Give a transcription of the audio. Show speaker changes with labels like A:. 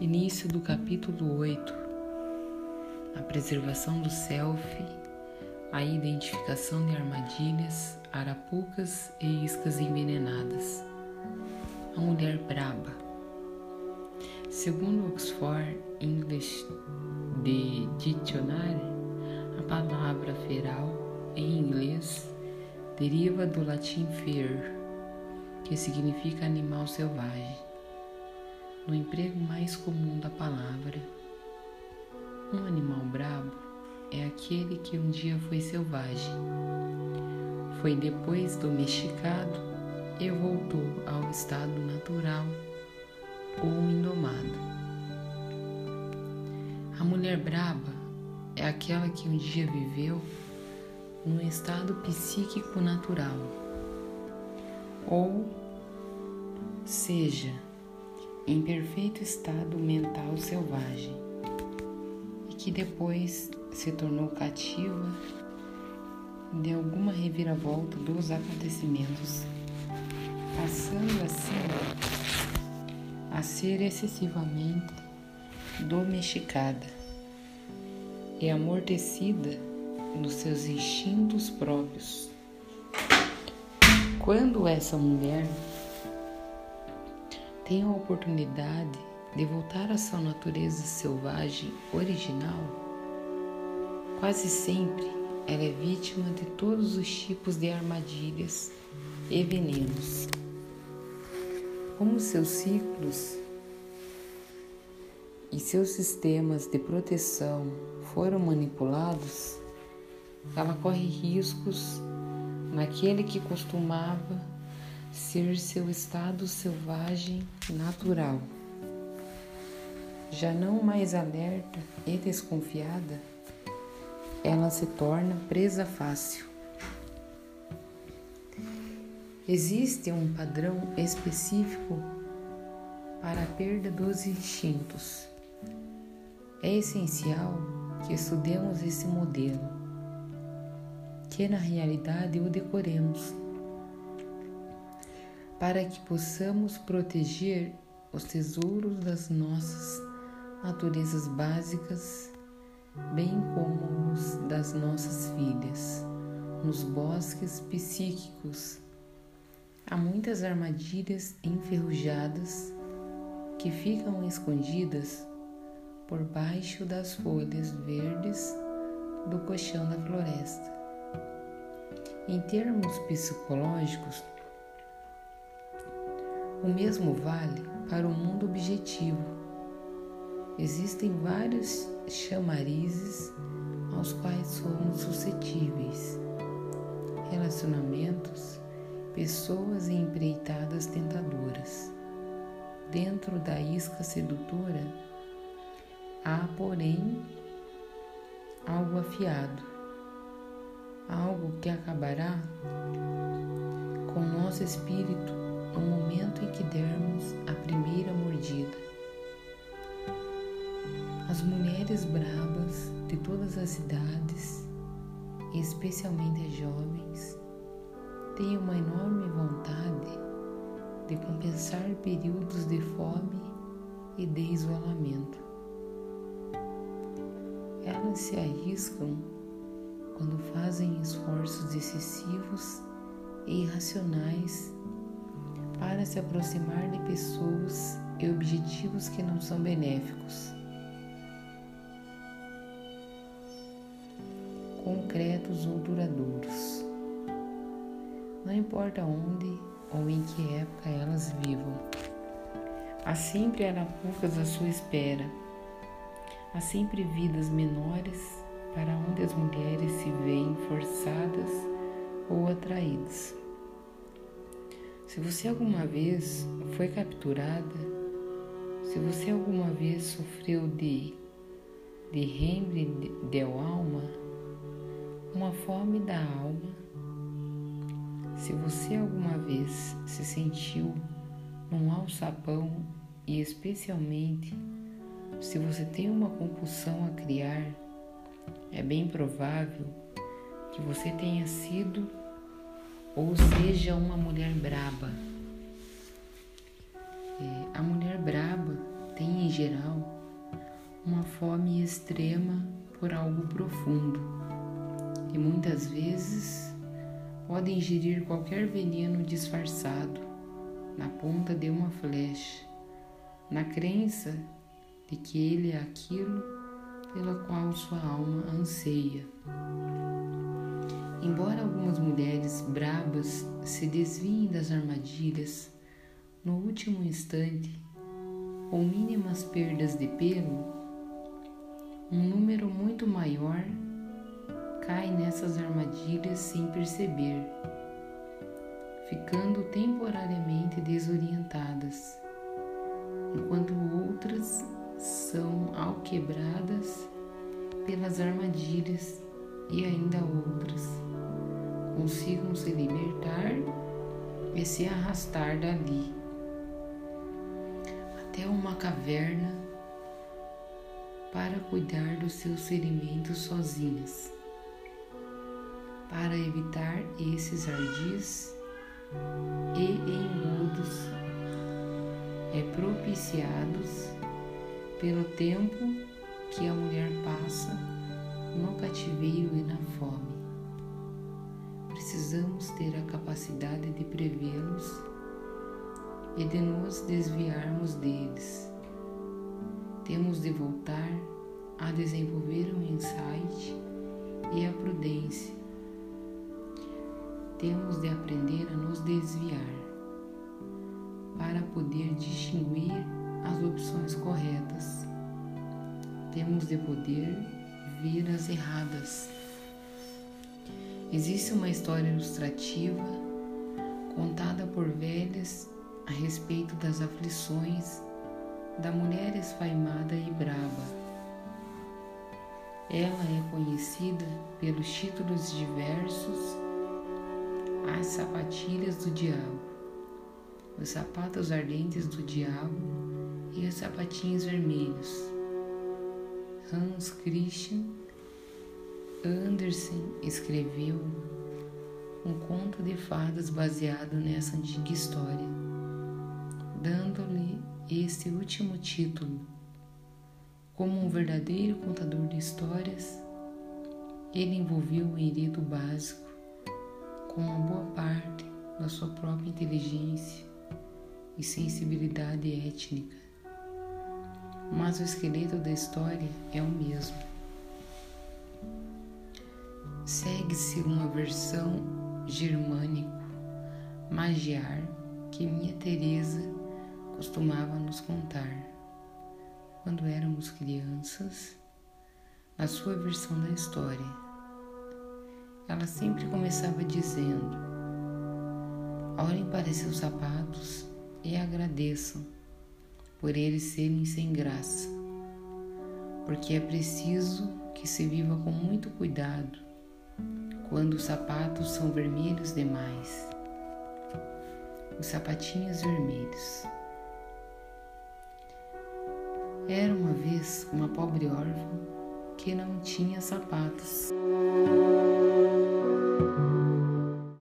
A: Início do capítulo 8 A preservação do self, a identificação de armadilhas, arapucas e iscas envenenadas. A mulher braba. Segundo Oxford English de Dictionary, a palavra feral em inglês deriva do latim fer, que significa animal selvagem no emprego mais comum da palavra. Um animal brabo é aquele que um dia foi selvagem, foi depois domesticado e voltou ao estado natural ou indomado. A mulher braba é aquela que um dia viveu num estado psíquico natural, ou seja, em perfeito estado mental selvagem e que depois se tornou cativa de alguma reviravolta dos acontecimentos, passando assim a ser excessivamente domesticada e amortecida nos seus instintos próprios. Quando essa mulher tem a oportunidade de voltar à sua natureza selvagem original, quase sempre ela é vítima de todos os tipos de armadilhas e venenos. Como seus ciclos e seus sistemas de proteção foram manipulados, ela corre riscos naquele que costumava ser seu estado selvagem natural. Já não mais alerta e desconfiada, ela se torna presa fácil. Existe um padrão específico para a perda dos instintos. É essencial que estudemos esse modelo, que na realidade o decoremos para que possamos proteger os tesouros das nossas naturezas básicas, bem como os das nossas filhas, nos bosques psíquicos. Há muitas armadilhas enferrujadas que ficam escondidas por baixo das folhas verdes do colchão da floresta. Em termos psicológicos, o mesmo vale para o mundo objetivo. Existem vários chamarizes aos quais somos suscetíveis. Relacionamentos, pessoas e empreitadas tentadoras. Dentro da isca sedutora, há, porém, algo afiado, algo que acabará com nosso espírito no momento em que dermos a primeira mordida. As mulheres bravas de todas as idades, especialmente as jovens, têm uma enorme vontade de compensar períodos de fome e de isolamento. Elas se arriscam quando fazem esforços excessivos e irracionais para se aproximar de pessoas e objetivos que não são benéficos, concretos ou duradouros. Não importa onde ou em que época elas vivam, há sempre arapucas à sua espera, há sempre vidas menores para onde as mulheres se veem forçadas ou atraídas. Se você alguma vez foi capturada, se você alguma vez sofreu de, de rembre de alma, uma fome da alma, se você alguma vez se sentiu num alçapão e especialmente se você tem uma compulsão a criar, é bem provável que você tenha sido ou seja uma mulher braba. É, a mulher braba tem geral, uma fome extrema por algo profundo e muitas vezes pode ingerir qualquer veneno disfarçado na ponta de uma flecha, na crença de que ele é aquilo pela qual sua alma anseia. Embora brabas se desviem das armadilhas no último instante, com mínimas perdas de pelo, um número muito maior cai nessas armadilhas sem perceber, ficando temporariamente desorientadas, enquanto outras são alquebradas pelas armadilhas e ainda outras consigam se libertar e se arrastar dali até uma caverna para cuidar dos seus ferimentos sozinhas, para evitar esses ardis e engodos é propiciados pelo tempo que a mulher passa no cativeiro e na fome. Precisamos ter a capacidade de prevê-los e de nos desviarmos deles. Temos de voltar a desenvolver o insight e a prudência. Temos de aprender a nos desviar para poder distinguir as opções corretas. Temos de poder ver as erradas. Existe uma história ilustrativa contada por velhas a respeito das aflições da mulher esfaimada e brava. Ela é conhecida pelos títulos diversos As Sapatilhas do Diabo, Os Sapatos Ardentes do Diabo e Os Sapatinhos Vermelhos. Hans Christian Andersen escreveu um conto de fadas baseado nessa antiga história dando-lhe este último título. Como um verdadeiro contador de histórias, ele envolveu o enredo básico com uma boa parte da sua própria inteligência e sensibilidade étnica. Mas o esqueleto da história é o mesmo. Segue-se uma versão germânico, magiar, que minha Teresa costumava nos contar quando éramos crianças, na sua versão da história. Ela sempre começava dizendo: Olhem para seus sapatos e agradeçam por eles serem sem graça, porque é preciso que se viva com muito cuidado quando os sapatos são vermelhos demais. Os sapatinhos vermelhos. Era uma vez uma pobre órfã que não tinha sapatos.